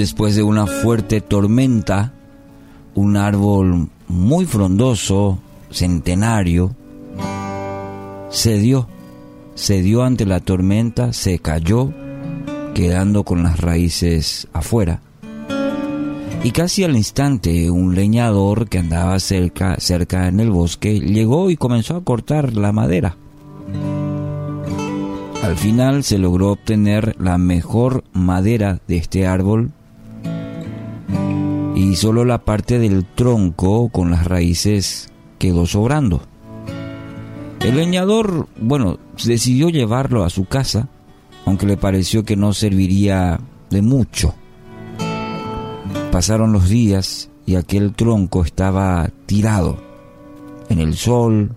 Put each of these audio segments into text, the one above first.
después de una fuerte tormenta, un árbol muy frondoso, centenario, cedió, cedió ante la tormenta, se cayó, quedando con las raíces afuera. Y casi al instante un leñador que andaba cerca, cerca en el bosque llegó y comenzó a cortar la madera. Al final se logró obtener la mejor madera de este árbol y solo la parte del tronco con las raíces quedó sobrando. El leñador, bueno, decidió llevarlo a su casa, aunque le pareció que no serviría de mucho. Pasaron los días y aquel tronco estaba tirado en el sol,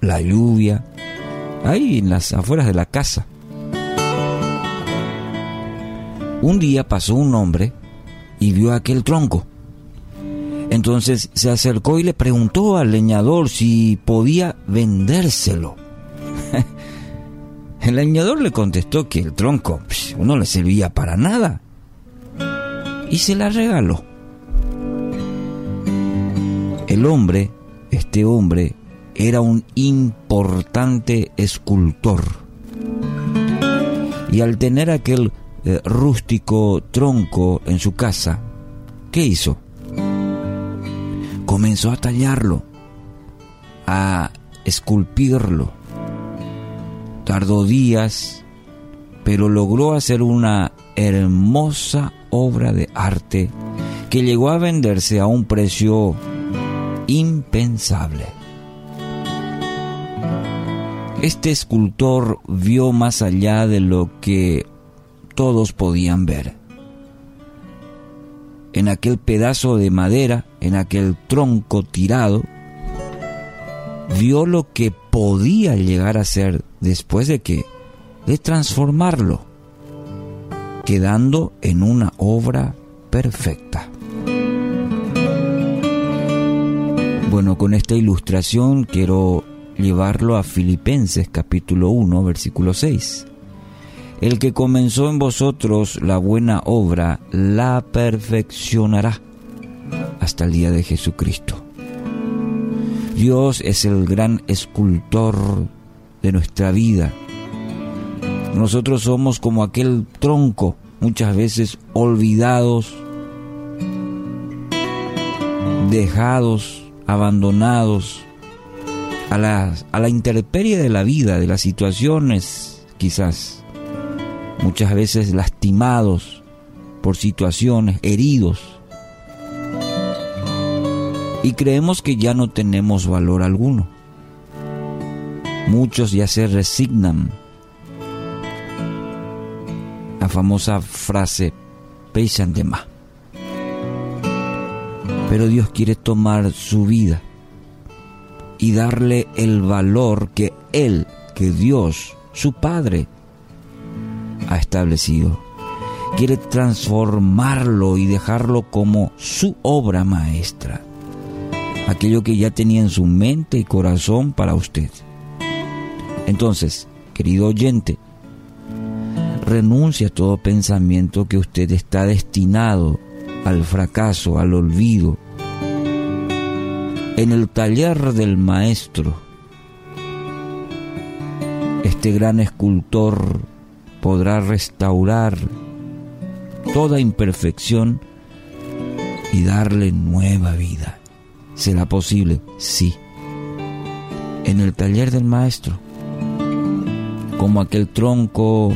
la lluvia, ahí en las afueras de la casa. Un día pasó un hombre y vio aquel tronco. Entonces se acercó y le preguntó al leñador si podía vendérselo. el leñador le contestó que el tronco no le servía para nada y se la regaló. El hombre, este hombre, era un importante escultor. Y al tener aquel eh, rústico tronco en su casa, ¿qué hizo? Comenzó a tallarlo, a esculpirlo. Tardó días, pero logró hacer una hermosa obra de arte que llegó a venderse a un precio impensable. Este escultor vio más allá de lo que todos podían ver. En aquel pedazo de madera, en aquel tronco tirado, vio lo que podía llegar a ser después de que de transformarlo, quedando en una obra perfecta. Bueno, con esta ilustración quiero llevarlo a Filipenses capítulo 1, versículo 6. El que comenzó en vosotros la buena obra, la perfeccionará hasta el día de Jesucristo. Dios es el gran escultor de nuestra vida. Nosotros somos como aquel tronco, muchas veces olvidados, dejados, abandonados, a la, a la intemperie de la vida, de las situaciones quizás, muchas veces lastimados por situaciones, heridos. Y creemos que ya no tenemos valor alguno. Muchos ya se resignan. La famosa frase, pesan de más. Pero Dios quiere tomar su vida y darle el valor que Él, que Dios, su Padre, ha establecido. Quiere transformarlo y dejarlo como su obra maestra. Aquello que ya tenía en su mente y corazón para usted. Entonces, querido oyente, renuncia a todo pensamiento que usted está destinado al fracaso, al olvido, en el taller del maestro, este gran escultor podrá restaurar toda imperfección y darle nueva vida. ¿Será posible? Sí. En el taller del maestro, como aquel tronco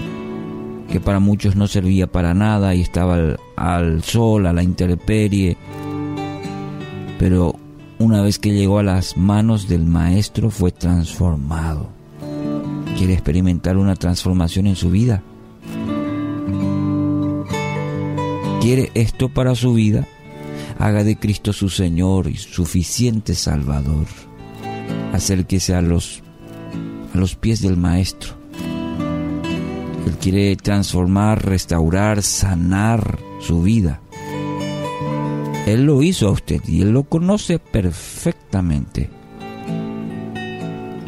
que para muchos no servía para nada y estaba al, al sol, a la intemperie, pero una vez que llegó a las manos del Maestro fue transformado. ¿Quiere experimentar una transformación en su vida? ¿Quiere esto para su vida? Haga de Cristo su Señor y suficiente Salvador. Acérquese a los, a los pies del Maestro. Él quiere transformar, restaurar, sanar su vida. Él lo hizo a usted y Él lo conoce perfectamente.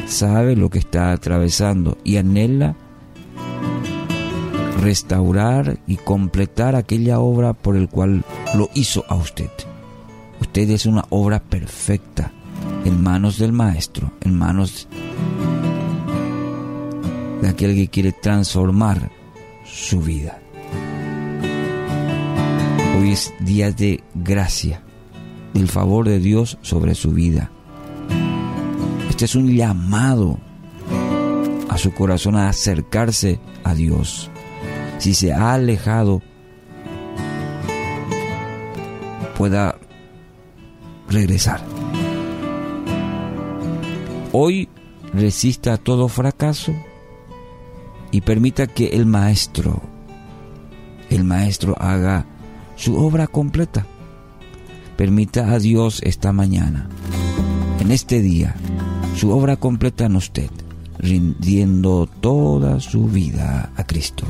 Sabe lo que está atravesando y anhela restaurar y completar aquella obra por el cual lo hizo a usted. Usted es una obra perfecta en manos del Maestro, en manos de aquel que quiere transformar su vida. Hoy es día de gracia, del favor de Dios sobre su vida. Este es un llamado a su corazón a acercarse a Dios. Si se ha alejado, pueda regresar. Hoy resista todo fracaso y permita que el maestro, el maestro haga su obra completa. Permita a Dios esta mañana, en este día, su obra completa en usted, rindiendo toda su vida a Cristo.